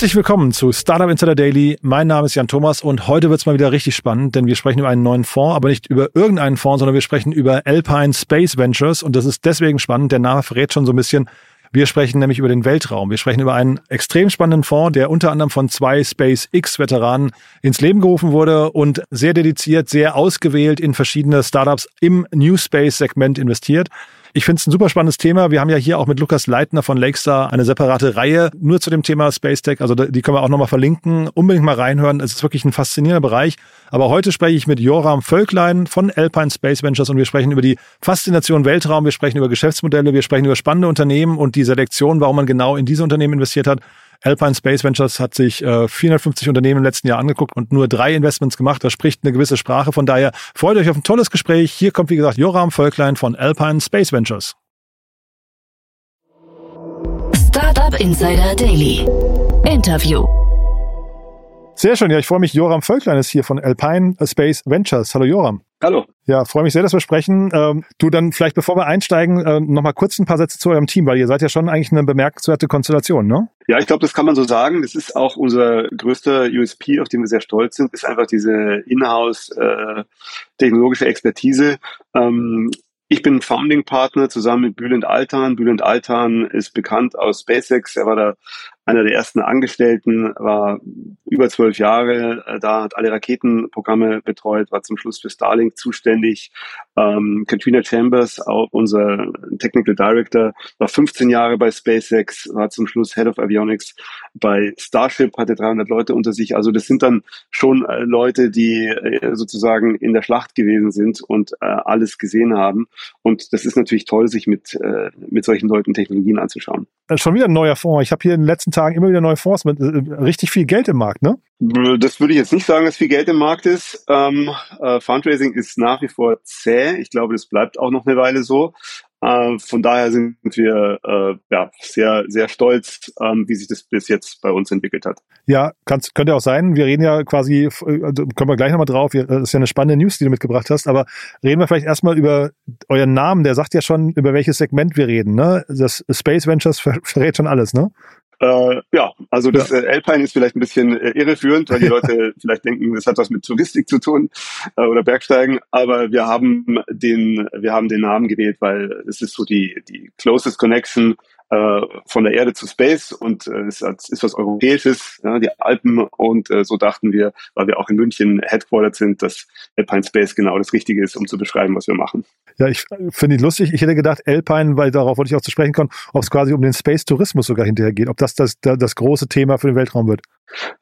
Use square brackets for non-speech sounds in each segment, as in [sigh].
Herzlich willkommen zu Startup Insider Daily. Mein Name ist Jan Thomas und heute wird es mal wieder richtig spannend, denn wir sprechen über einen neuen Fonds, aber nicht über irgendeinen Fonds, sondern wir sprechen über Alpine Space Ventures und das ist deswegen spannend. Der Name verrät schon so ein bisschen. Wir sprechen nämlich über den Weltraum. Wir sprechen über einen extrem spannenden Fonds, der unter anderem von zwei SpaceX-Veteranen ins Leben gerufen wurde und sehr dediziert, sehr ausgewählt in verschiedene Startups im New Space-Segment investiert. Ich finde es ein super spannendes Thema. Wir haben ja hier auch mit Lukas Leitner von Lakestar eine separate Reihe nur zu dem Thema Space Tech. Also die können wir auch nochmal verlinken. Unbedingt mal reinhören. Es ist wirklich ein faszinierender Bereich. Aber heute spreche ich mit Joram Völklein von Alpine Space Ventures und wir sprechen über die Faszination Weltraum. Wir sprechen über Geschäftsmodelle. Wir sprechen über spannende Unternehmen und die Selektion, warum man genau in diese Unternehmen investiert hat. Alpine Space Ventures hat sich äh, 450 Unternehmen im letzten Jahr angeguckt und nur drei Investments gemacht. Das spricht eine gewisse Sprache. Von daher freut euch auf ein tolles Gespräch. Hier kommt, wie gesagt, Joram Völklein von Alpine Space Ventures. Startup Insider Daily. Interview. Sehr schön. Ja, ich freue mich. Joram Völklein ist hier von Alpine Space Ventures. Hallo Joram. Hallo. Ja, freue mich sehr, dass wir sprechen. Ähm, du dann vielleicht, bevor wir einsteigen, äh, nochmal kurz ein paar Sätze zu eurem Team, weil ihr seid ja schon eigentlich eine bemerkenswerte Konstellation, ne? Ja, ich glaube, das kann man so sagen. Das ist auch unser größter USP, auf den wir sehr stolz sind, ist einfach diese Inhouse äh, technologische Expertise. Ähm, ich bin Founding Partner zusammen mit Bülent Altan. Bülent Altan ist bekannt aus SpaceX. Er war da einer der ersten Angestellten, war über zwölf Jahre äh, da, hat alle Raketenprogramme betreut, war zum Schluss für Starlink zuständig. Ähm, Katrina Chambers, auch unser Technical Director, war 15 Jahre bei SpaceX, war zum Schluss Head of Avionics bei Starship, hatte 300 Leute unter sich. Also das sind dann schon äh, Leute, die äh, sozusagen in der Schlacht gewesen sind und äh, alles gesehen haben. Und das ist natürlich toll, sich mit, äh, mit solchen Leuten Technologien anzuschauen. Schon wieder ein neuer Fonds. Ich habe hier in den letzten Tagen immer wieder neue Fonds mit äh, richtig viel Geld im Markt, ne? Das würde ich jetzt nicht sagen, dass viel Geld im Markt ist. Ähm, äh, Fundraising ist nach wie vor zäh. Ich glaube, das bleibt auch noch eine Weile so. Äh, von daher sind wir äh, ja, sehr, sehr stolz, ähm, wie sich das bis jetzt bei uns entwickelt hat. Ja, kann's, könnte auch sein. Wir reden ja quasi, äh, kommen wir gleich nochmal drauf, das ist ja eine spannende News, die du mitgebracht hast, aber reden wir vielleicht erstmal über euren Namen, der sagt ja schon, über welches Segment wir reden. Ne? Das Space Ventures verrät schon alles, ne? Äh, ja, also das ja. Äh, Alpine ist vielleicht ein bisschen äh, irreführend, weil die [laughs] Leute vielleicht denken, das hat was mit Touristik zu tun äh, oder Bergsteigen. Aber wir haben den, wir haben den Namen gewählt, weil es ist so die die closest connection äh, von der Erde zu Space und äh, es ist was Europäisches, ja, die Alpen und äh, so dachten wir, weil wir auch in München headquartered sind, dass Alpine Space genau das Richtige ist, um zu beschreiben, was wir machen. Ja, ich finde ihn lustig. Ich hätte gedacht, Alpine, weil darauf wollte ich auch zu sprechen kommen, ob es quasi um den Space-Tourismus sogar hinterher geht, ob das das, das große Thema für den Weltraum wird.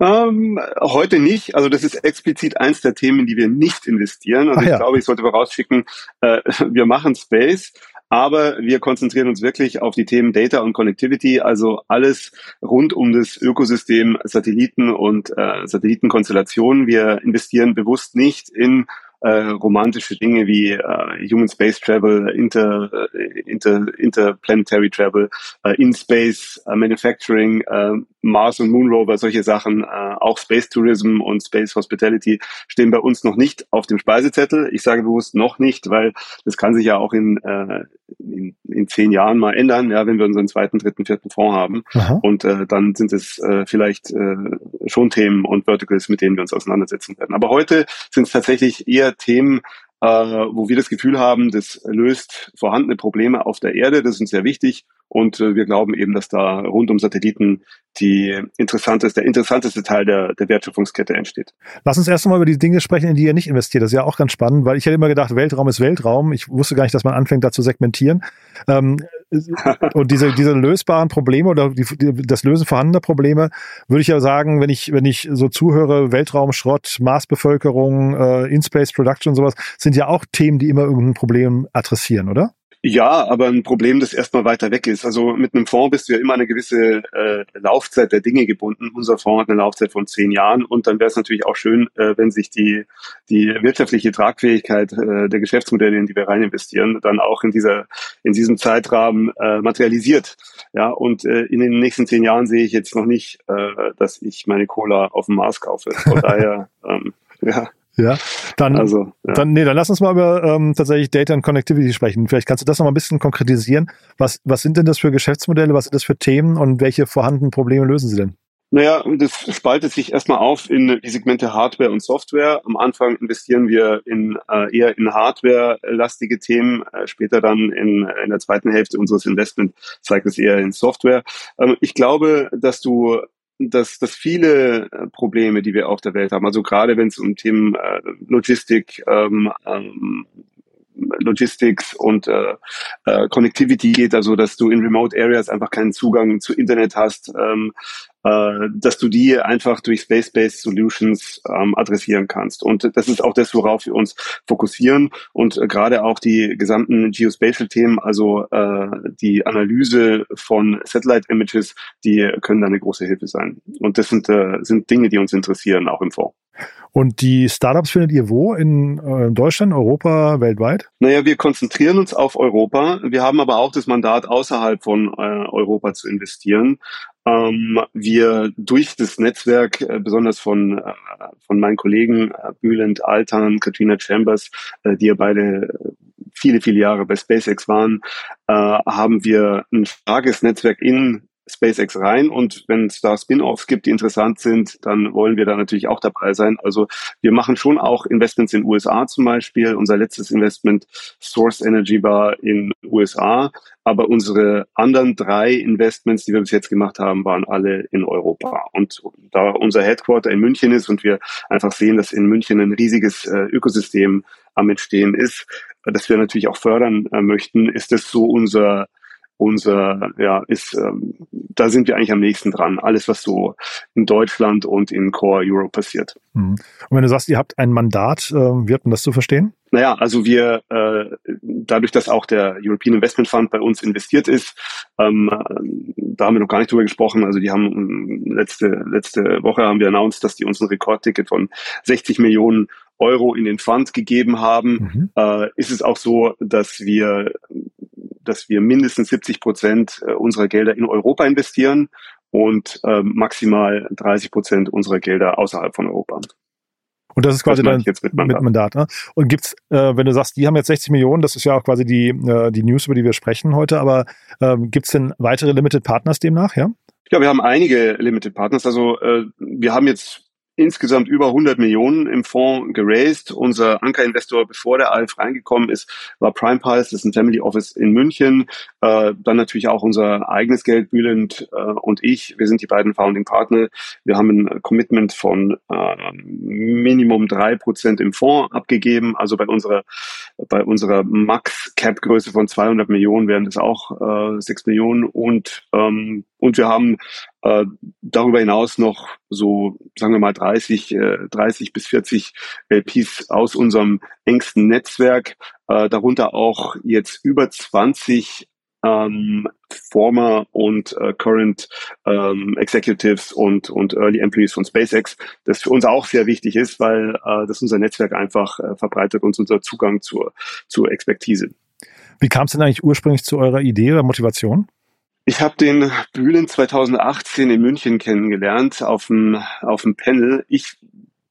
Ähm, heute nicht. Also das ist explizit eins der Themen, in die wir nicht investieren. Also Ach ich ja. glaube, ich sollte vorausschicken, äh, [laughs] wir machen Space, aber wir konzentrieren uns wirklich auf die Themen Data und Connectivity, also alles rund um das Ökosystem Satelliten und äh, Satellitenkonstellationen. Wir investieren bewusst nicht in äh, romantische Dinge wie äh, Human Space Travel, Inter, äh, Inter, Interplanetary Travel, äh, In Space, äh, Manufacturing, äh, Mars und Moon Rover, solche Sachen, äh, auch Space Tourism und Space Hospitality stehen bei uns noch nicht auf dem Speisezettel. Ich sage bewusst noch nicht, weil das kann sich ja auch in, äh, in, in zehn Jahren mal ändern, ja, wenn wir unseren zweiten, dritten, vierten Fonds haben. Aha. Und äh, dann sind es äh, vielleicht äh, schon Themen und Verticals, mit denen wir uns auseinandersetzen werden. Aber heute sind es tatsächlich eher Themen, äh, wo wir das Gefühl haben, das löst vorhandene Probleme auf der Erde. Das ist uns sehr wichtig. Und äh, wir glauben eben, dass da rund um Satelliten die interessanteste, der interessanteste Teil der, der Wertschöpfungskette entsteht. Lass uns erst einmal über die Dinge sprechen, in die ihr nicht investiert. Das ist ja auch ganz spannend, weil ich hätte immer gedacht, Weltraum ist Weltraum. Ich wusste gar nicht, dass man anfängt, da zu segmentieren. Ähm, [laughs] und diese, diese lösbaren Probleme oder die, das Lösen vorhandener Probleme, würde ich ja sagen, wenn ich, wenn ich so zuhöre, Weltraumschrott, Marsbevölkerung, äh, In-Space Production und sowas, sind ja auch Themen, die immer irgendein Problem adressieren, oder? Ja, aber ein Problem, das erstmal weiter weg ist. Also mit einem Fonds bist du ja immer eine gewisse äh, Laufzeit der Dinge gebunden. Unser Fonds hat eine Laufzeit von zehn Jahren und dann wäre es natürlich auch schön, äh, wenn sich die, die wirtschaftliche Tragfähigkeit äh, der Geschäftsmodelle, in die wir rein investieren, dann auch in dieser, in diesem Zeitrahmen äh, materialisiert. Ja, und äh, in den nächsten zehn Jahren sehe ich jetzt noch nicht, äh, dass ich meine Cola auf dem Mars kaufe. Von [laughs] daher, ähm, ja. Ja, dann, also, ja. dann, nee, dann lass uns mal über ähm, tatsächlich Data und Connectivity sprechen. Vielleicht kannst du das noch mal ein bisschen konkretisieren. Was, was sind denn das für Geschäftsmodelle? Was sind das für Themen und welche vorhandenen Probleme lösen sie denn? Naja, das spaltet sich erstmal auf in die Segmente Hardware und Software. Am Anfang investieren wir in äh, eher in Hardware-lastige Themen, äh, später dann in, in der zweiten Hälfte unseres Investment zeigt es eher in Software. Ähm, ich glaube, dass du dass, dass viele äh, Probleme, die wir auf der Welt haben, also gerade wenn es um Themen äh, Logistik, ähm, ähm, Logistics und äh, äh, Connectivity geht, also dass du in Remote Areas einfach keinen Zugang zu Internet hast, ähm, äh, dass du die einfach durch Space-Based Solutions ähm, adressieren kannst. Und das ist auch das, worauf wir uns fokussieren und äh, gerade auch die gesamten Geospatial-Themen, also äh, die Analyse von Satellite-Images, die können da eine große Hilfe sein. Und das sind, äh, sind Dinge, die uns interessieren, auch im Fonds. Und die Startups findet ihr wo? In äh, Deutschland, Europa, weltweit? Naja, wir konzentrieren uns auf Europa. Wir haben aber auch das Mandat, außerhalb von äh, Europa zu investieren. Ähm, wir durch das Netzwerk, äh, besonders von, äh, von meinen Kollegen äh, Bülent Altan, Katrina Chambers, äh, die ja beide viele, viele Jahre bei SpaceX waren, haben wir ein starkes Netzwerk in SpaceX rein und wenn es da Spin-offs gibt, die interessant sind, dann wollen wir da natürlich auch dabei sein. Also wir machen schon auch Investments in USA zum Beispiel. Unser letztes Investment Source Energy war in USA, aber unsere anderen drei Investments, die wir bis jetzt gemacht haben, waren alle in Europa. Und da unser Headquarter in München ist und wir einfach sehen, dass in München ein riesiges äh, Ökosystem am Entstehen ist, das wir natürlich auch fördern äh, möchten, ist das so unser unser, ja, ist, ähm, da sind wir eigentlich am nächsten dran. Alles, was so in Deutschland und in Core Europe passiert. Mhm. Und wenn du sagst, ihr habt ein Mandat, äh, wie hat man das zu verstehen? Naja, also wir, äh, dadurch, dass auch der European Investment Fund bei uns investiert ist, ähm, da haben wir noch gar nicht drüber gesprochen. Also die haben ähm, letzte, letzte Woche haben wir announced, dass die uns ein Rekordticket von 60 Millionen Euro in den Fund gegeben haben. Mhm. Äh, ist es auch so, dass wir dass wir mindestens 70 Prozent äh, unserer Gelder in Europa investieren und äh, maximal 30 Prozent unserer Gelder außerhalb von Europa. Und das ist quasi dann jetzt mit Mandat. Mit Mandat ne? Und gibt's, äh, wenn du sagst, die haben jetzt 60 Millionen, das ist ja auch quasi die, äh, die News, über die wir sprechen heute, aber äh, gibt's denn weitere Limited Partners demnach, ja? Ja, wir haben einige Limited Partners. Also äh, wir haben jetzt insgesamt über 100 Millionen im Fonds geraced. Unser Ankerinvestor, bevor der ALF reingekommen ist, war Prime Pulse, das ist ein Family Office in München. Äh, dann natürlich auch unser eigenes Geld, Bülent äh, und ich. Wir sind die beiden Founding Partner. Wir haben ein Commitment von äh, Minimum drei Prozent im Fonds abgegeben. Also bei unserer, bei unserer Max-Cap-Größe von 200 Millionen wären das auch äh, 6 Millionen und ähm, und wir haben äh, darüber hinaus noch so, sagen wir mal, 30, äh, 30 bis 40 LPs aus unserem engsten Netzwerk, äh, darunter auch jetzt über 20 ähm, former und äh, current ähm, Executives und, und Early Employees von SpaceX, das für uns auch sehr wichtig ist, weil äh, das unser Netzwerk einfach äh, verbreitet und unser Zugang zur, zur Expertise. Wie kam es denn eigentlich ursprünglich zu eurer Idee oder Motivation? Ich habe den Bühlen 2018 in München kennengelernt auf dem, auf dem Panel. Ich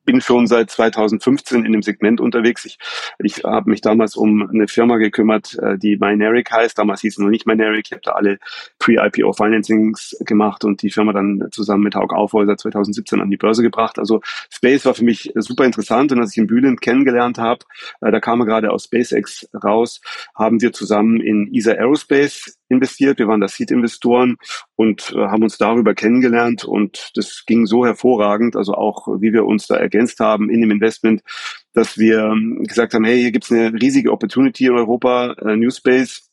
bin schon seit 2015 in dem Segment unterwegs. Ich, ich habe mich damals um eine Firma gekümmert, äh, die Mynaric heißt. Damals hieß es noch nicht Mynaric. Ich habe da alle Pre-IPO Financings gemacht und die Firma dann zusammen mit Haug Aufhäuser 2017 an die Börse gebracht. Also Space war für mich super interessant und als ich in Bühlen kennengelernt habe, äh, da kam er gerade aus SpaceX raus, haben wir zusammen in ESA Aerospace investiert. Wir waren da Seed-Investoren und äh, haben uns darüber kennengelernt und das ging so hervorragend, also auch wie wir uns da ergänzt haben in dem Investment, dass wir ähm, gesagt haben, hey, hier gibt's eine riesige Opportunity in Europa, äh, New Space,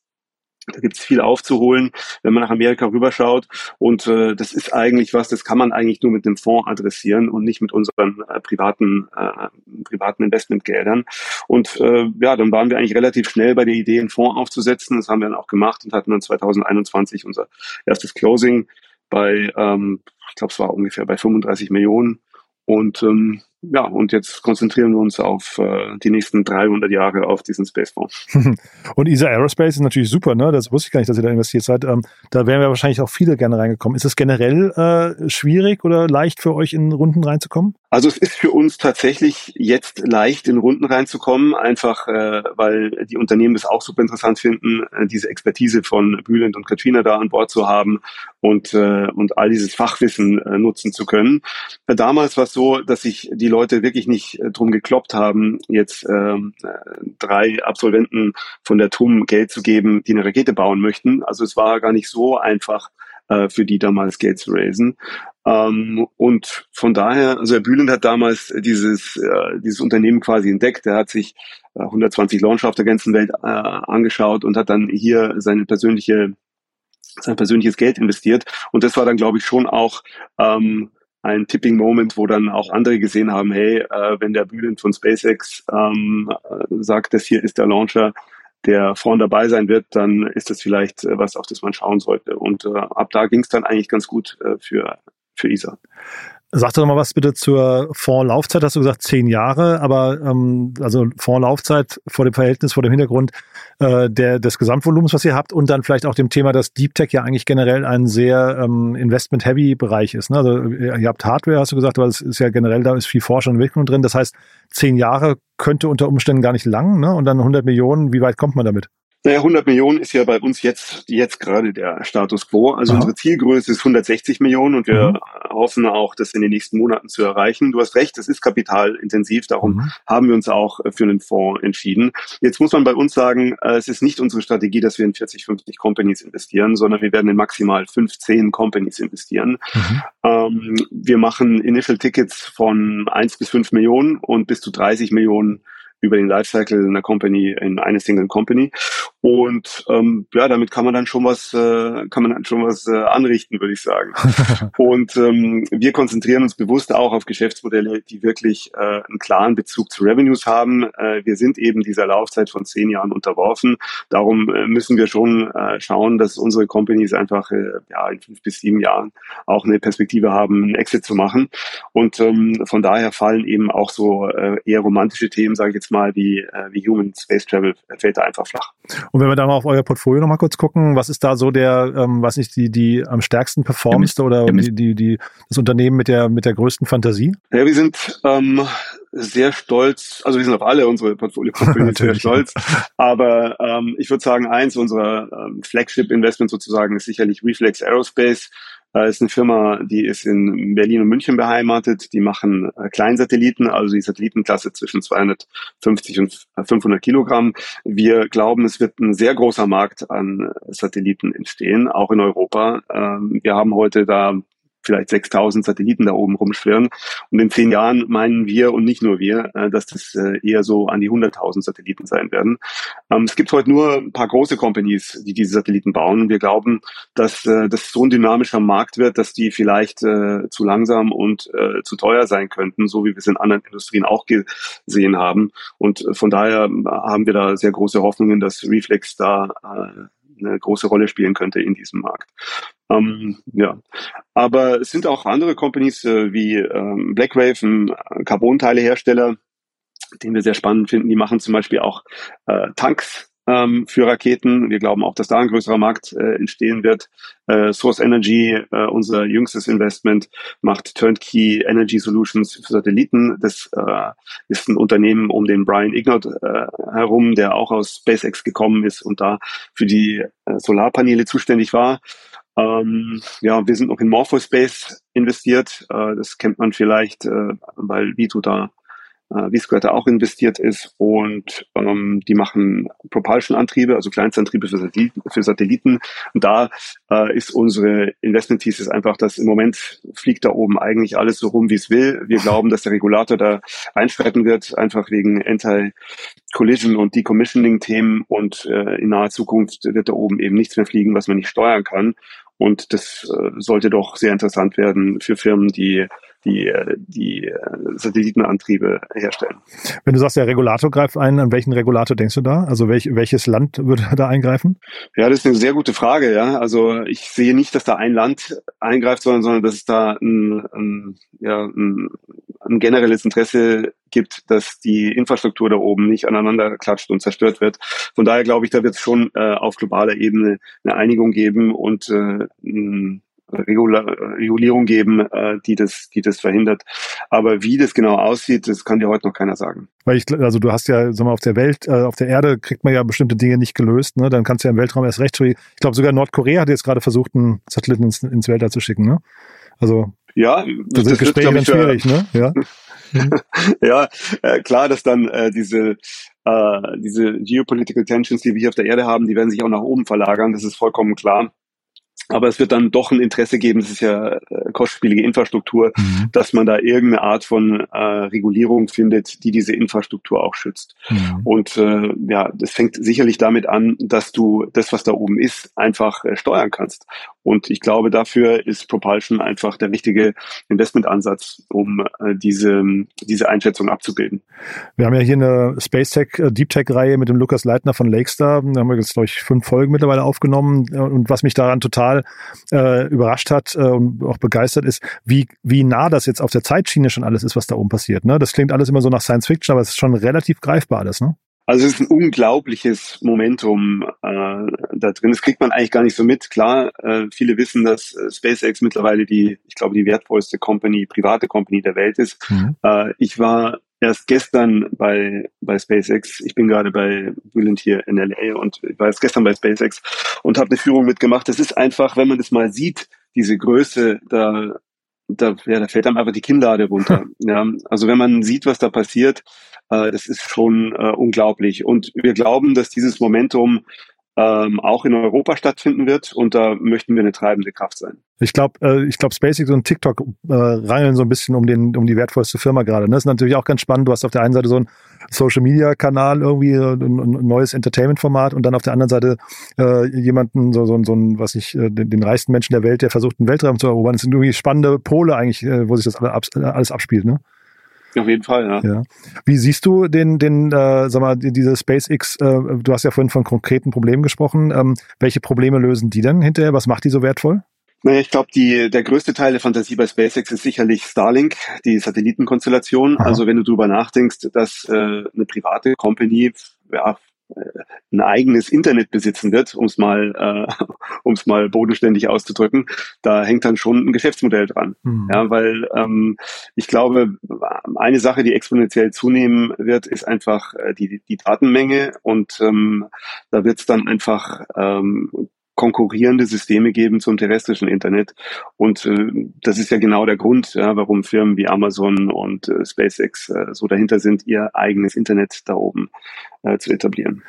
da gibt es viel aufzuholen, wenn man nach Amerika rüberschaut. Und äh, das ist eigentlich was, das kann man eigentlich nur mit dem Fonds adressieren und nicht mit unseren äh, privaten, äh, privaten Investmentgeldern. Und äh, ja, dann waren wir eigentlich relativ schnell bei der Idee, einen Fonds aufzusetzen. Das haben wir dann auch gemacht und hatten dann 2021 unser erstes Closing bei, ähm, ich glaube, es war ungefähr bei 35 Millionen. Und ähm, ja, und jetzt konzentrieren wir uns auf äh, die nächsten 300 Jahre auf diesen Spacefonds. [laughs] und ESA Aerospace ist natürlich super, ne? Das wusste ich gar nicht, dass ihr da investiert seid. Ähm, da wären wir wahrscheinlich auch viele gerne reingekommen. Ist es generell äh, schwierig oder leicht für euch in Runden reinzukommen? Also es ist für uns tatsächlich jetzt leicht in Runden reinzukommen, einfach äh, weil die Unternehmen es auch super interessant finden, äh, diese Expertise von Bülent und Katrina da an Bord zu haben und äh, und all dieses Fachwissen äh, nutzen zu können. Damals war es so, dass sich die Leute wirklich nicht äh, drum gekloppt haben, jetzt ähm, äh, drei Absolventen von der TUM Geld zu geben, die eine Rakete bauen möchten. Also es war gar nicht so einfach äh, für die damals Geld zu raisen. Ähm, und von daher, also Herr Bühlend hat damals dieses, äh, dieses Unternehmen quasi entdeckt. Er hat sich äh, 120 Launcher auf der ganzen Welt äh, angeschaut und hat dann hier seine persönliche sein persönliches Geld investiert. Und das war dann, glaube ich, schon auch ähm, ein Tipping Moment, wo dann auch andere gesehen haben, hey, äh, wenn der Bülent von SpaceX ähm, äh, sagt, das hier ist der Launcher, der vorn dabei sein wird, dann ist das vielleicht äh, was, auf das man schauen sollte. Und äh, ab da ging es dann eigentlich ganz gut äh, für, für ISA. Sag doch mal was bitte zur Fondslaufzeit. Hast du gesagt zehn Jahre, aber ähm, also Fondslaufzeit vor dem Verhältnis, vor dem Hintergrund äh, der, des Gesamtvolumens, was ihr habt und dann vielleicht auch dem Thema, dass Deep Tech ja eigentlich generell ein sehr ähm, Investment-Heavy-Bereich ist. Ne? Also ihr habt Hardware, hast du gesagt, aber es ist ja generell, da ist viel Forschung und Entwicklung drin. Das heißt, zehn Jahre könnte unter Umständen gar nicht lang ne? und dann 100 Millionen, wie weit kommt man damit? Naja, 100 Millionen ist ja bei uns jetzt, jetzt gerade der Status quo. Also Aha. unsere Zielgröße ist 160 Millionen und wir mhm. hoffen auch, das in den nächsten Monaten zu erreichen. Du hast recht, das ist kapitalintensiv, darum mhm. haben wir uns auch für einen Fonds entschieden. Jetzt muss man bei uns sagen, äh, es ist nicht unsere Strategie, dass wir in 40, 50 Companies investieren, sondern wir werden in maximal 15 Companies investieren. Mhm. Ähm, wir machen Initial Tickets von 1 bis 5 Millionen und bis zu 30 Millionen über den Lifecycle einer Company in eine Single Company. Und ähm, ja, damit kann man dann schon was, äh, kann man dann schon was äh, anrichten, würde ich sagen. [laughs] und ähm, wir konzentrieren uns bewusst auch auf Geschäftsmodelle, die wirklich äh, einen klaren Bezug zu Revenues haben. Äh, wir sind eben dieser Laufzeit von zehn Jahren unterworfen. Darum äh, müssen wir schon äh, schauen, dass unsere Companies einfach äh, ja in fünf bis sieben Jahren auch eine Perspektive haben, einen Exit zu machen. Und ähm, von daher fallen eben auch so äh, eher romantische Themen, sage ich jetzt mal, wie, äh, wie Human Space Travel, fällt da einfach flach. Und wenn wir da mal auf euer Portfolio nochmal kurz gucken, was ist da so der, ähm, was nicht, die, die am stärksten performste oder die, die, die, das Unternehmen mit der, mit der größten Fantasie? Ja, wir sind ähm, sehr stolz, also wir sind auf alle unsere Portfolio-Companies [laughs] sehr stolz, aber ähm, ich würde sagen, eins unserer ähm, Flagship-Investments sozusagen ist sicherlich Reflex Aerospace. Äh, ist eine Firma, die ist in Berlin und München beheimatet. Die machen äh, Kleinsatelliten, also die Satellitenklasse zwischen 250 und 500 Kilogramm. Wir glauben, es wird ein sehr großer Markt an Satelliten entstehen, auch in Europa. Ähm, wir haben heute da vielleicht 6000 Satelliten da oben rumschwirren. Und in zehn Jahren meinen wir und nicht nur wir, äh, dass das äh, eher so an die 100.000 Satelliten sein werden. Ähm, es gibt heute nur ein paar große Companies, die diese Satelliten bauen. Wir glauben, dass äh, das so ein dynamischer Markt wird, dass die vielleicht zu langsam und zu teuer sein könnten, so wie wir es in anderen Industrien auch gesehen haben. Und von daher haben wir da sehr große Hoffnungen, dass Reflex da eine große Rolle spielen könnte in diesem Markt. Ähm, ja, aber es sind auch andere Companies äh, wie ähm, Blackwave, ein Carbonteilehersteller, den wir sehr spannend finden. Die machen zum Beispiel auch äh, Tanks ähm, für Raketen. Wir glauben auch, dass da ein größerer Markt äh, entstehen wird. Äh, Source Energy, äh, unser jüngstes Investment, macht Turnkey Energy Solutions für Satelliten. Das äh, ist ein Unternehmen um den Brian Ignot äh, herum, der auch aus SpaceX gekommen ist und da für die äh, Solarpaneele zuständig war. Ähm, ja, wir sind noch in Morphospace investiert. Äh, das kennt man vielleicht, äh, weil Vito da äh, Visquater auch investiert ist und ähm, die machen Propulsion-Antriebe, also Kleinstantriebe für Satelliten. Für Satelliten. Und da äh, ist unsere Investment-Thesis einfach, dass im Moment fliegt da oben eigentlich alles so rum, wie es will. Wir glauben, dass der Regulator da einschreiten wird, einfach wegen Anti-Collision und Decommissioning-Themen und äh, in naher Zukunft wird da oben eben nichts mehr fliegen, was man nicht steuern kann. Und das äh, sollte doch sehr interessant werden für Firmen, die die, die Satellitenantriebe herstellen. Wenn du sagst, der Regulator greift ein, an welchen Regulator denkst du da? Also welch, welches Land würde [laughs] da eingreifen? Ja, das ist eine sehr gute Frage. Ja, also ich sehe nicht, dass da ein Land eingreift, sondern, sondern dass es da ein, ein, ja, ein, ein generelles Interesse gibt, dass die Infrastruktur da oben nicht aneinander klatscht und zerstört wird. Von daher glaube ich, da wird es schon äh, auf globaler Ebene eine Einigung geben und äh, Regulierung geben, äh, die das, die das verhindert. Aber wie das genau aussieht, das kann dir heute noch keiner sagen. Weil ich, also du hast ja, sag mal, auf der Welt, äh, auf der Erde kriegt man ja bestimmte Dinge nicht gelöst, ne? Dann kannst du ja im Weltraum erst recht. Ich glaube sogar Nordkorea hat jetzt gerade versucht, einen Satelliten ins, ins Weltall zu schicken, ne? Also ja, das, das sind Gespräche dann schwierig, ne? Ja. [laughs] ja, äh, klar, dass dann äh, diese äh, diese geopolitical tensions, die wir hier auf der Erde haben, die werden sich auch nach oben verlagern. Das ist vollkommen klar. Aber es wird dann doch ein Interesse geben, es ist ja äh, kostspielige Infrastruktur, mhm. dass man da irgendeine Art von äh, Regulierung findet, die diese Infrastruktur auch schützt. Mhm. Und äh, ja, das fängt sicherlich damit an, dass du das, was da oben ist, einfach äh, steuern kannst. Und ich glaube, dafür ist Propulsion einfach der richtige Investmentansatz, um äh, diese, diese Einschätzung abzubilden. Wir haben ja hier eine Space Tech, äh, Deep Tech Reihe mit dem Lukas Leitner von Lakestar. Da haben wir jetzt, glaube ich, fünf Folgen mittlerweile aufgenommen. Und was mich daran total äh, überrascht hat äh, und auch begeistert ist, wie, wie nah das jetzt auf der Zeitschiene schon alles ist, was da oben passiert. Ne? Das klingt alles immer so nach Science Fiction, aber es ist schon relativ greifbar alles, ne? Also es ist ein unglaubliches Momentum äh, da drin. Das kriegt man eigentlich gar nicht so mit. Klar, äh, viele wissen, dass äh, SpaceX mittlerweile die, ich glaube, die wertvollste Company, private Company der Welt ist. Mhm. Äh, ich war erst gestern bei, bei SpaceX. Ich bin gerade bei Brilliant hier in LA und ich war erst gestern bei SpaceX und habe eine Führung mitgemacht. Das ist einfach, wenn man das mal sieht, diese Größe, da, da, ja, da fällt einem einfach die Kinnlade runter. [laughs] ja, also wenn man sieht, was da passiert, äh, das ist schon äh, unglaublich. Und wir glauben, dass dieses Momentum ähm, auch in Europa stattfinden wird und da möchten wir eine treibende Kraft sein. Ich glaube, äh, ich glaube, SpaceX und TikTok äh, rangeln so ein bisschen um den, um die wertvollste Firma gerade. Ne? Das ist natürlich auch ganz spannend. Du hast auf der einen Seite so einen Social Media Kanal irgendwie äh, ein, ein neues Entertainment Format und dann auf der anderen Seite äh, jemanden so so, so ein was ich äh, den, den reichsten Menschen der Welt, der versucht einen Weltraum zu erobern. Das sind irgendwie spannende Pole eigentlich, äh, wo sich das alles abspielt. Ne? Auf jeden Fall, ja. ja. Wie siehst du den, den, äh, sag mal, diese SpaceX, äh, du hast ja vorhin von konkreten Problemen gesprochen. Ähm, welche Probleme lösen die denn hinterher? Was macht die so wertvoll? Naja, ich glaube, die, der größte Teil der Fantasie bei SpaceX ist sicherlich Starlink, die Satellitenkonstellation. Aha. Also wenn du drüber nachdenkst, dass äh, eine private Company ja, ein eigenes Internet besitzen wird, um es mal, äh, [laughs] um es mal bodenständig auszudrücken, da hängt dann schon ein Geschäftsmodell dran. Mhm. Ja, weil ähm, ich glaube, eine Sache, die exponentiell zunehmen wird, ist einfach äh, die, die Datenmenge und ähm, da wird es dann einfach ähm, konkurrierende Systeme geben zum terrestrischen Internet. Und äh, das ist ja genau der Grund, ja, warum Firmen wie Amazon und äh, SpaceX äh, so dahinter sind, ihr eigenes Internet da oben äh, zu etablieren.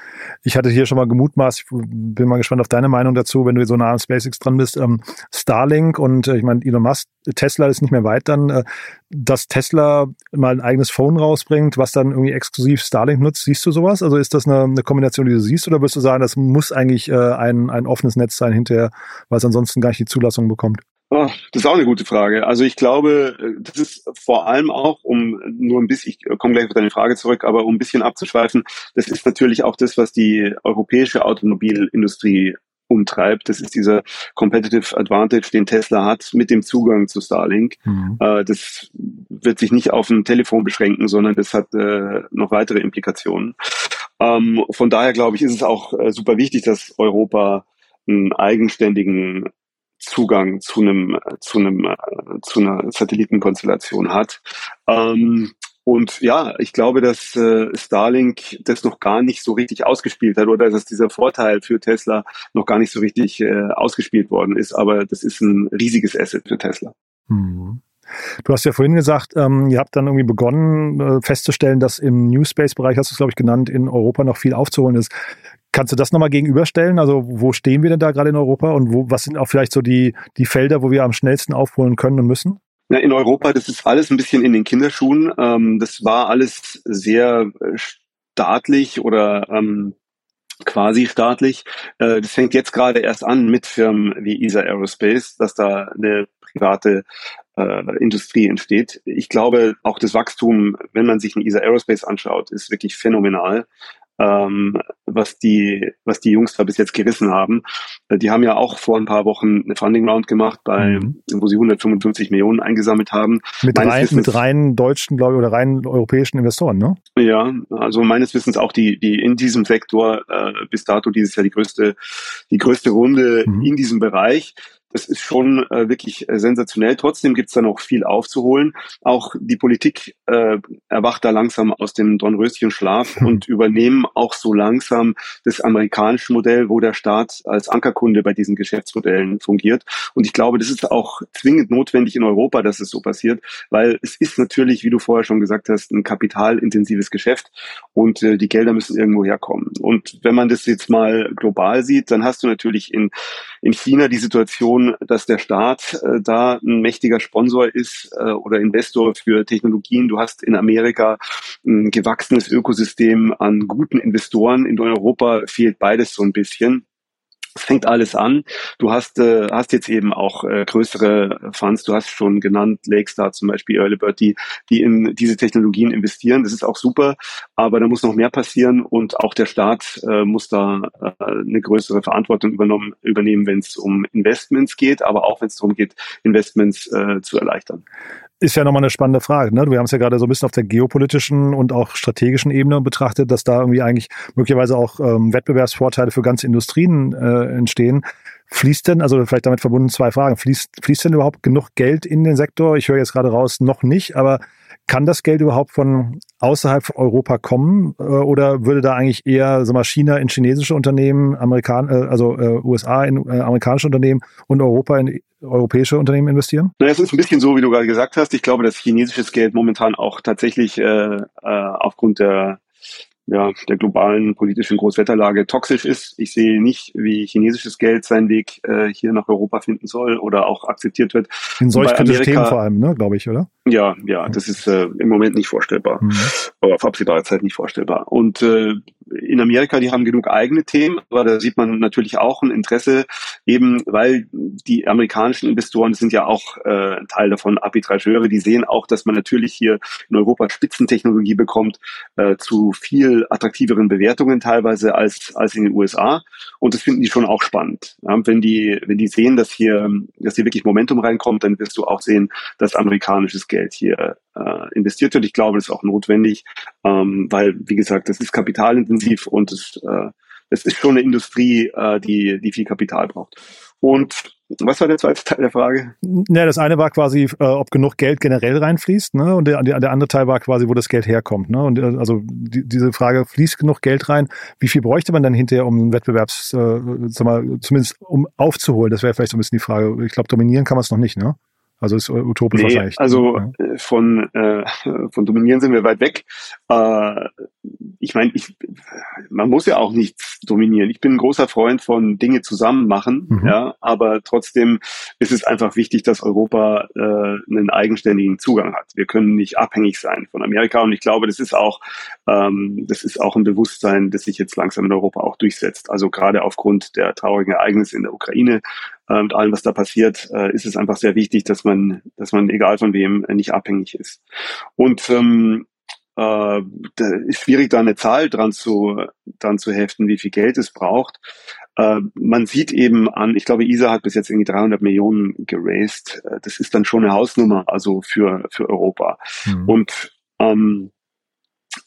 Ich hatte hier schon mal gemutmaßt, ich bin mal gespannt auf deine Meinung dazu, wenn du so nah am SpaceX dran bist. Ähm, Starlink und äh, ich meine, Elon Musk, Tesla ist nicht mehr weit dann, äh, dass Tesla mal ein eigenes Phone rausbringt, was dann irgendwie exklusiv Starlink nutzt. Siehst du sowas? Also ist das eine, eine Kombination, die du siehst, oder würdest du sagen, das muss eigentlich äh, ein, ein offenes Netz sein hinterher, weil es ansonsten gar nicht die Zulassung bekommt? Oh, das ist auch eine gute Frage. Also ich glaube, das ist vor allem auch, um nur ein bisschen, ich komme gleich auf deine Frage zurück, aber um ein bisschen abzuschweifen, das ist natürlich auch das, was die europäische Automobilindustrie umtreibt. Das ist dieser Competitive Advantage, den Tesla hat mit dem Zugang zu Starlink. Mhm. Äh, das wird sich nicht auf ein Telefon beschränken, sondern das hat äh, noch weitere Implikationen. Ähm, von daher glaube ich, ist es auch äh, super wichtig, dass Europa einen eigenständigen Zugang zu einem zu einem zu einer Satellitenkonstellation hat. Ähm, und ja, ich glaube, dass äh, Starlink das noch gar nicht so richtig ausgespielt hat oder dass dieser Vorteil für Tesla noch gar nicht so richtig äh, ausgespielt worden ist. Aber das ist ein riesiges Asset für Tesla. Mhm. Du hast ja vorhin gesagt, ähm, ihr habt dann irgendwie begonnen äh, festzustellen, dass im New Space-Bereich, hast du es glaube ich genannt, in Europa noch viel aufzuholen ist. Kannst du das nochmal gegenüberstellen? Also wo stehen wir denn da gerade in Europa und wo, was sind auch vielleicht so die, die Felder, wo wir am schnellsten aufholen können und müssen? Ja, in Europa, das ist alles ein bisschen in den Kinderschuhen. Ähm, das war alles sehr äh, staatlich oder ähm, quasi staatlich. Äh, das fängt jetzt gerade erst an mit Firmen wie ESA Aerospace, dass da eine private äh, Industrie entsteht. Ich glaube, auch das Wachstum, wenn man sich ein ESA Aerospace anschaut, ist wirklich phänomenal ähm, was die was die Jungs da bis jetzt gerissen haben. Äh, die haben ja auch vor ein paar Wochen eine Funding Round gemacht, bei, mhm. wo sie 155 Millionen eingesammelt haben. Mit, rein, Wissens, mit rein deutschen, glaube ich, oder rein europäischen Investoren, ne? Ja, also meines Wissens auch die die in diesem Sektor äh, bis dato dieses Jahr die größte die größte Runde mhm. in diesem Bereich. Das ist schon äh, wirklich äh, sensationell. Trotzdem gibt es da noch viel aufzuholen. Auch die Politik äh, erwacht da langsam aus dem Dornröschenschlaf hm. und übernehmen auch so langsam das amerikanische Modell, wo der Staat als Ankerkunde bei diesen Geschäftsmodellen fungiert. Und ich glaube, das ist auch zwingend notwendig in Europa, dass es so passiert, weil es ist natürlich, wie du vorher schon gesagt hast, ein kapitalintensives Geschäft und äh, die Gelder müssen irgendwo herkommen. Und wenn man das jetzt mal global sieht, dann hast du natürlich in, in China die Situation, dass der Staat äh, da ein mächtiger Sponsor ist äh, oder Investor für Technologien. Du hast in Amerika ein gewachsenes Ökosystem an guten Investoren. In Europa fehlt beides so ein bisschen. Es fängt alles an. Du hast, äh, hast jetzt eben auch äh, größere Funds, du hast schon genannt, Lakestar zum Beispiel, Earlybird, die, die in diese Technologien investieren. Das ist auch super, aber da muss noch mehr passieren und auch der Staat äh, muss da äh, eine größere Verantwortung übernommen, übernehmen, wenn es um Investments geht, aber auch wenn es darum geht, Investments äh, zu erleichtern ist ja nochmal eine spannende Frage. Ne? Wir haben es ja gerade so ein bisschen auf der geopolitischen und auch strategischen Ebene betrachtet, dass da irgendwie eigentlich möglicherweise auch ähm, Wettbewerbsvorteile für ganze Industrien äh, entstehen. Fließt denn, also vielleicht damit verbunden zwei Fragen, fließt, fließt denn überhaupt genug Geld in den Sektor? Ich höre jetzt gerade raus, noch nicht, aber kann das Geld überhaupt von außerhalb Europa kommen? Äh, oder würde da eigentlich eher sag mal, China in chinesische Unternehmen, Amerikan äh, also äh, USA in äh, amerikanische Unternehmen und Europa in europäische Unternehmen investieren? Na, es ist ein bisschen so, wie du gerade gesagt hast. Ich glaube, dass chinesisches Geld momentan auch tatsächlich äh, äh, aufgrund der ja, der globalen politischen Großwetterlage toxisch ist. Ich sehe nicht, wie chinesisches Geld seinen Weg äh, hier nach Europa finden soll oder auch akzeptiert wird. In solch kritischen Themen vor allem, ne, glaube ich, oder? Ja, ja, das ist äh, im Moment nicht vorstellbar. Mhm. Aber auf absehbare Zeit nicht vorstellbar. Und äh, in Amerika, die haben genug eigene Themen, aber da sieht man natürlich auch ein Interesse, eben weil die amerikanischen Investoren sind ja auch äh, ein Teil davon, Arbitrageure, die sehen auch, dass man natürlich hier in Europa Spitzentechnologie bekommt, äh, zu viel attraktiveren Bewertungen teilweise als, als in den USA. Und das finden die schon auch spannend. Ja, wenn die, wenn die sehen, dass hier, dass hier wirklich Momentum reinkommt, dann wirst du auch sehen, dass amerikanisches Geld hier äh, investiert wird. Ich glaube, das ist auch notwendig, ähm, weil, wie gesagt, das ist kapitalintensiv und es, äh, es ist schon eine Industrie, äh, die, die viel Kapital braucht. Und was war der zweite Teil der Frage? Ja, das eine war quasi, äh, ob genug Geld generell reinfließt, ne? Und der, der, der andere Teil war quasi, wo das Geld herkommt, ne? Und äh, also die, diese Frage, fließt genug Geld rein? Wie viel bräuchte man dann hinterher, um einen Wettbewerbs, äh, sag mal, zumindest um aufzuholen? Das wäre vielleicht so ein bisschen die Frage. Ich glaube, dominieren kann man es noch nicht, ne? Also ist utopisch nee, wahrscheinlich. Also ja. Äh, von, äh, von dominieren sind wir weit weg. Äh, ich meine, ich, man muss ja auch nichts dominieren. Ich bin ein großer Freund von Dinge zusammen machen, mhm. ja, aber trotzdem ist es einfach wichtig, dass Europa äh, einen eigenständigen Zugang hat. Wir können nicht abhängig sein von Amerika und ich glaube, das ist auch ähm, das ist auch ein Bewusstsein, das sich jetzt langsam in Europa auch durchsetzt. Also gerade aufgrund der traurigen Ereignisse in der Ukraine äh, und allem, was da passiert, äh, ist es einfach sehr wichtig, dass man, dass man egal von wem äh, nicht abhängig ist. Und ähm, äh, ist schwierig, da eine Zahl dran zu, dran zu heften, wie viel Geld es braucht. Äh, man sieht eben an, ich glaube, ISA hat bis jetzt irgendwie 300 Millionen geraced. Äh, das ist dann schon eine Hausnummer, also für, für Europa. Mhm. Und ähm,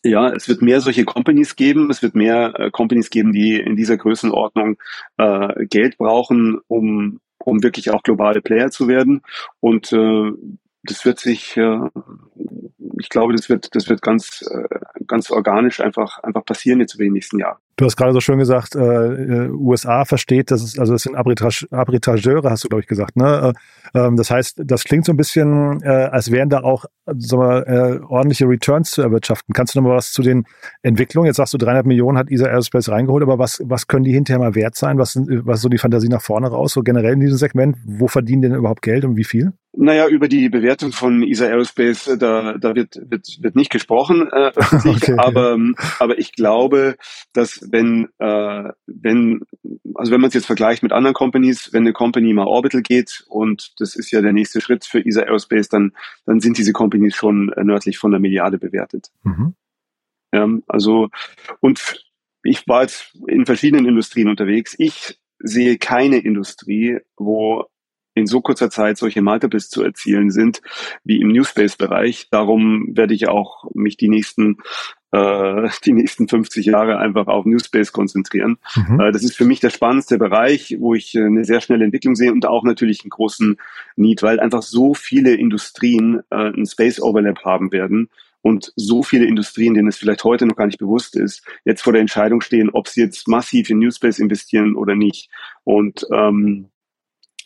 ja, es wird mehr solche Companies geben. Es wird mehr äh, Companies geben, die in dieser Größenordnung äh, Geld brauchen, um, um wirklich auch globale Player zu werden. Und äh, das wird sich, äh, ich glaube, das wird, das wird ganz, äh, ganz organisch einfach, einfach passieren jetzt über die nächsten Jahre. Du hast gerade so schön gesagt, äh, äh USA versteht, dass es, also es sind Arbitrage, Arbitrageure, hast du, glaube ich, gesagt. Ne? Äh, ähm, das heißt, das klingt so ein bisschen, äh, als wären da auch sagen wir, äh, ordentliche Returns zu erwirtschaften. Kannst du noch mal was zu den Entwicklungen? Jetzt sagst du, 300 Millionen hat ESA Aerospace reingeholt, aber was, was können die hinterher mal wert sein? Was, sind, was ist so die Fantasie nach vorne raus, so generell in diesem Segment? Wo verdienen denn überhaupt Geld und wie viel? Naja, über die Bewertung von ESA Aerospace, äh, da, da wird, wird, wird nicht gesprochen, äh, [laughs] okay, aber, ja. aber ich glaube, dass wenn, äh, wenn, also wenn man es jetzt vergleicht mit anderen Companies, wenn eine Company mal Orbital geht und das ist ja der nächste Schritt für ESA Aerospace, dann, dann sind diese Companies schon nördlich von der Milliarde bewertet. Mhm. Ja, also, und ich war jetzt in verschiedenen Industrien unterwegs. Ich sehe keine Industrie, wo in so kurzer Zeit solche Multiples zu erzielen sind wie im Newspace-Bereich. Darum werde ich auch mich die nächsten äh, die nächsten 50 Jahre einfach auf Newspace konzentrieren. Mhm. Äh, das ist für mich der spannendste Bereich, wo ich äh, eine sehr schnelle Entwicklung sehe und auch natürlich einen großen Need, weil einfach so viele Industrien äh, einen Space Overlap haben werden und so viele Industrien, denen es vielleicht heute noch gar nicht bewusst ist, jetzt vor der Entscheidung stehen, ob sie jetzt massiv in Newspace investieren oder nicht. Und ähm,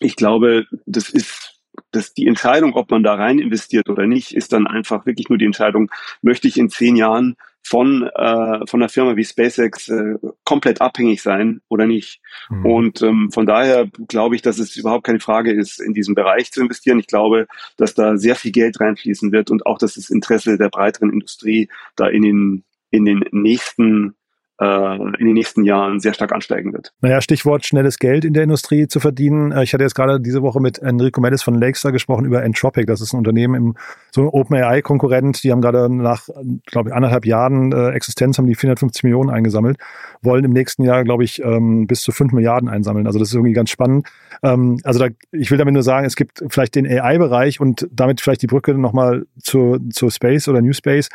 ich glaube, das ist dass die Entscheidung, ob man da rein investiert oder nicht, ist dann einfach wirklich nur die Entscheidung, möchte ich in zehn Jahren von, äh, von einer Firma wie SpaceX äh, komplett abhängig sein oder nicht. Mhm. Und ähm, von daher glaube ich, dass es überhaupt keine Frage ist, in diesem Bereich zu investieren. Ich glaube, dass da sehr viel Geld reinfließen wird und auch, dass das Interesse der breiteren Industrie da in den, in den nächsten in den nächsten Jahren sehr stark ansteigen wird. Naja, Stichwort schnelles Geld in der Industrie zu verdienen. Äh, ich hatte jetzt gerade diese Woche mit Enrico Mellis von Lakestar gesprochen über Entropic. Das ist ein Unternehmen im so ein OpenAI-Konkurrent. Die haben gerade nach, glaube ich, anderthalb Jahren äh, Existenz haben die 450 Millionen eingesammelt, wollen im nächsten Jahr, glaube ich, ähm, bis zu 5 Milliarden einsammeln. Also das ist irgendwie ganz spannend. Ähm, also da, ich will damit nur sagen, es gibt vielleicht den AI-Bereich und damit vielleicht die Brücke nochmal zu, zu Space oder New Space.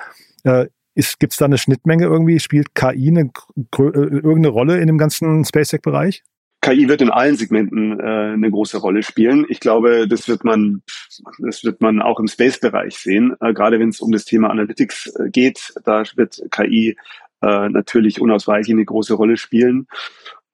Gibt es da eine Schnittmenge irgendwie? Spielt KI eine, äh, irgendeine Rolle in dem ganzen SpaceX-Bereich? KI wird in allen Segmenten äh, eine große Rolle spielen. Ich glaube, das wird man, das wird man auch im Space-Bereich sehen. Äh, gerade wenn es um das Thema Analytics äh, geht, da wird KI äh, natürlich unausweichlich eine große Rolle spielen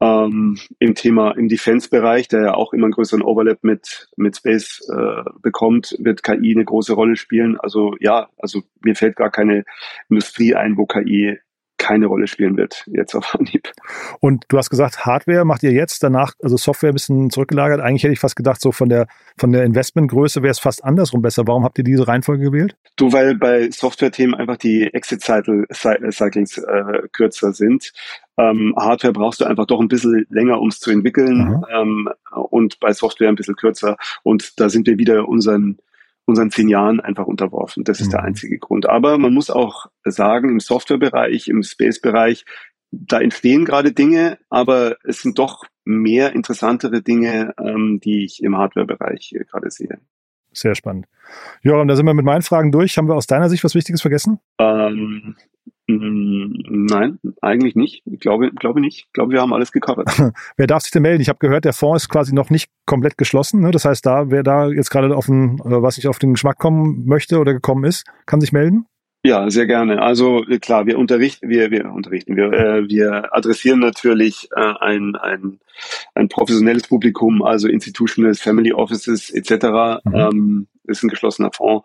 ähm, im Thema im Defense-Bereich, der ja auch immer einen größeren Overlap mit mit Space äh, bekommt, wird KI eine große Rolle spielen. Also ja, also mir fällt gar keine Industrie ein, wo KI keine Rolle spielen wird, jetzt auf Anhieb. Und du hast gesagt, Hardware macht ihr jetzt, danach, also Software ein bisschen zurückgelagert. Eigentlich hätte ich fast gedacht, so von der, von der Investmentgröße wäre es fast andersrum besser. Warum habt ihr diese Reihenfolge gewählt? Du, weil bei Software-Themen einfach die Exit-Cycles äh, kürzer sind. Ähm, Hardware brauchst du einfach doch ein bisschen länger, um es zu entwickeln ähm, und bei Software ein bisschen kürzer. Und da sind wir wieder unseren unseren zehn Jahren einfach unterworfen. Das ist mhm. der einzige Grund. Aber man muss auch sagen, im Softwarebereich, im Space-Bereich, da entstehen gerade Dinge, aber es sind doch mehr interessantere Dinge, ähm, die ich im Hardware-Bereich gerade sehe. Sehr spannend. Joram, da sind wir mit meinen Fragen durch. Haben wir aus deiner Sicht was Wichtiges vergessen? Ähm, nein, eigentlich nicht. Ich glaube, glaube nicht. Ich glaube, wir haben alles gecovert. [laughs] wer darf sich denn melden? Ich habe gehört, der Fonds ist quasi noch nicht komplett geschlossen. Ne? Das heißt, da, wer da jetzt gerade auf den, äh, was ich auf den Geschmack kommen möchte oder gekommen ist, kann sich melden. Ja, sehr gerne. Also äh, klar, wir unterrichten, wir, wir unterrichten, wir, äh, wir adressieren natürlich äh, ein, ein, ein professionelles Publikum, also Institutionals, Family Offices etc. Mhm. Ähm, ist ein geschlossener Fonds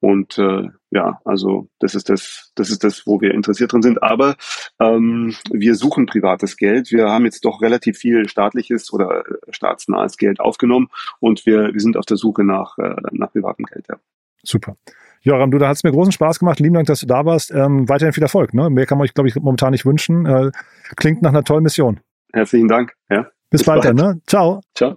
und äh, ja, also das ist das, das ist das, wo wir interessiert drin sind. Aber ähm, wir suchen privates Geld. Wir haben jetzt doch relativ viel staatliches oder äh, staatsnahes Geld aufgenommen und wir, wir sind auf der Suche nach, äh, nach privatem Geld. Ja. Super. Joram, du, da hat es mir großen Spaß gemacht. Lieben Dank, dass du da warst. Ähm, weiterhin viel Erfolg. Ne? Mehr kann man euch, glaube ich, momentan nicht wünschen. Äh, klingt nach einer tollen Mission. Herzlichen Dank. Ja. Bis, Bis bald, bald, dann. Ne? Ciao. Ciao.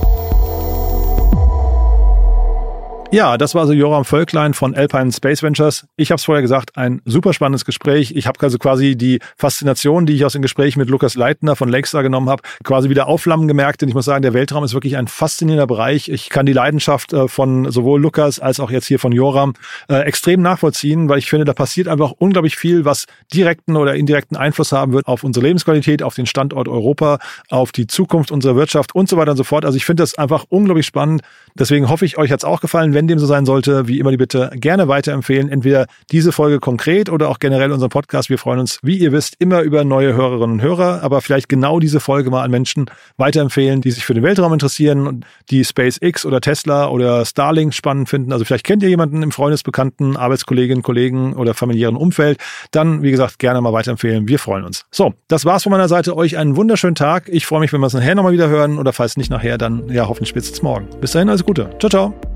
Ja, das war also Joram Völklein von Alpine Space Ventures. Ich habe es vorher gesagt, ein super spannendes Gespräch. Ich habe also quasi die Faszination, die ich aus dem Gespräch mit Lukas Leitner von Lakestar genommen habe, quasi wieder aufflammen gemerkt. Denn ich muss sagen, der Weltraum ist wirklich ein faszinierender Bereich. Ich kann die Leidenschaft äh, von sowohl Lukas als auch jetzt hier von Joram äh, extrem nachvollziehen, weil ich finde, da passiert einfach unglaublich viel, was direkten oder indirekten Einfluss haben wird auf unsere Lebensqualität, auf den Standort Europa, auf die Zukunft unserer Wirtschaft und so weiter und so fort. Also ich finde das einfach unglaublich spannend. Deswegen hoffe ich, euch hat's auch gefallen. Wenn dem so sein sollte, wie immer die Bitte gerne weiterempfehlen. Entweder diese Folge konkret oder auch generell unseren Podcast. Wir freuen uns, wie ihr wisst, immer über neue Hörerinnen und Hörer, aber vielleicht genau diese Folge mal an Menschen weiterempfehlen, die sich für den Weltraum interessieren und die SpaceX oder Tesla oder Starlink spannend finden. Also vielleicht kennt ihr jemanden im Freundesbekannten, Arbeitskolleginnen, Kollegen oder familiären Umfeld. Dann, wie gesagt, gerne mal weiterempfehlen. Wir freuen uns. So, das war's von meiner Seite. Euch einen wunderschönen Tag. Ich freue mich, wenn wir es nachher nochmal wieder hören oder falls nicht nachher, dann ja hoffentlich spätestens morgen. Bis dahin, alles Gute. Ciao, ciao.